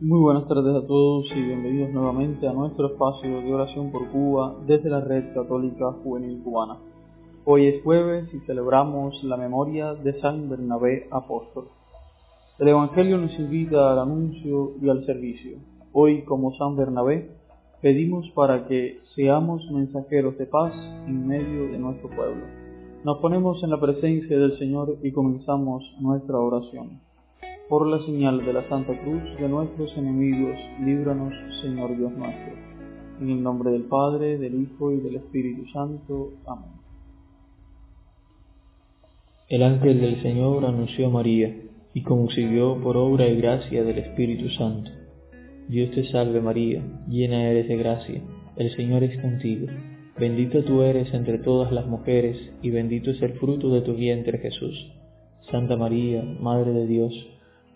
Muy buenas tardes a todos y bienvenidos nuevamente a nuestro espacio de oración por Cuba desde la Red Católica Juvenil Cubana. Hoy es jueves y celebramos la memoria de San Bernabé Apóstol. El Evangelio nos invita al anuncio y al servicio. Hoy, como San Bernabé, pedimos para que seamos mensajeros de paz en medio de nuestro pueblo. Nos ponemos en la presencia del Señor y comenzamos nuestra oración. Por la señal de la Santa Cruz de nuestros enemigos, líbranos, Señor Dios nuestro. En el nombre del Padre, del Hijo y del Espíritu Santo. Amén. El ángel del Señor anunció a María y consiguió por obra y gracia del Espíritu Santo. Dios te salve María, llena eres de gracia, el Señor es contigo. Bendita tú eres entre todas las mujeres y bendito es el fruto de tu vientre Jesús. Santa María, Madre de Dios,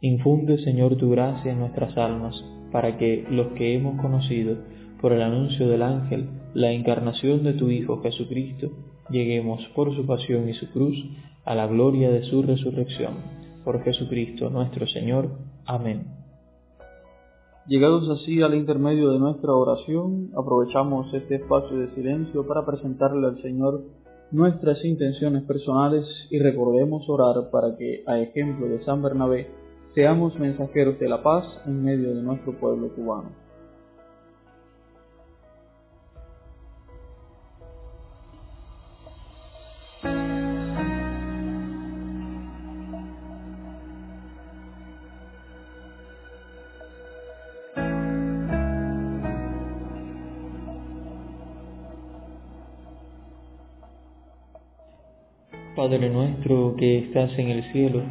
Infunde, Señor, tu gracia en nuestras almas, para que los que hemos conocido por el anuncio del ángel la encarnación de tu Hijo Jesucristo, lleguemos por su pasión y su cruz a la gloria de su resurrección. Por Jesucristo nuestro Señor. Amén. Llegados así al intermedio de nuestra oración, aprovechamos este espacio de silencio para presentarle al Señor nuestras intenciones personales y recordemos orar para que, a ejemplo de San Bernabé, Seamos mensajeros de la paz en medio de nuestro pueblo cubano. Padre nuestro que estás en el cielo,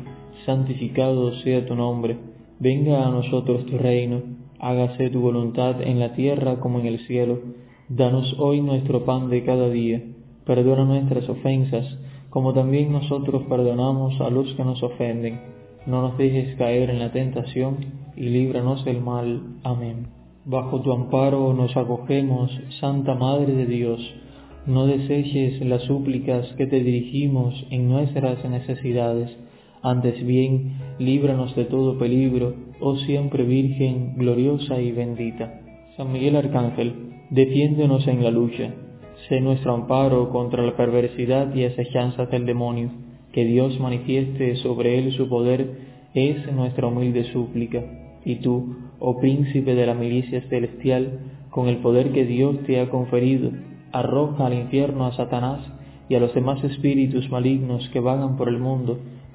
santificado sea tu nombre, venga a nosotros tu reino, hágase tu voluntad en la tierra como en el cielo. Danos hoy nuestro pan de cada día, perdona nuestras ofensas, como también nosotros perdonamos a los que nos ofenden. No nos dejes caer en la tentación, y líbranos del mal. Amén. Bajo tu amparo nos acogemos, Santa Madre de Dios. No deseches las súplicas que te dirigimos en nuestras necesidades antes bien, líbranos de todo peligro, oh siempre Virgen, gloriosa y bendita. San Miguel Arcángel, defiéndonos en la lucha. Sé nuestro amparo contra la perversidad y asechanzas del demonio. Que Dios manifieste sobre él su poder es nuestra humilde súplica. Y tú, oh príncipe de la milicia celestial, con el poder que Dios te ha conferido, arroja al infierno a Satanás y a los demás espíritus malignos que vagan por el mundo,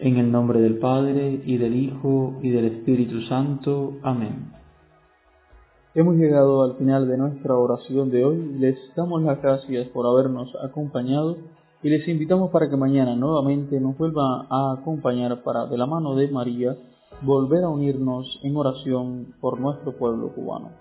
en el nombre del Padre, y del Hijo, y del Espíritu Santo. Amén. Hemos llegado al final de nuestra oración de hoy. Les damos las gracias por habernos acompañado y les invitamos para que mañana nuevamente nos vuelvan a acompañar para, de la mano de María, volver a unirnos en oración por nuestro pueblo cubano.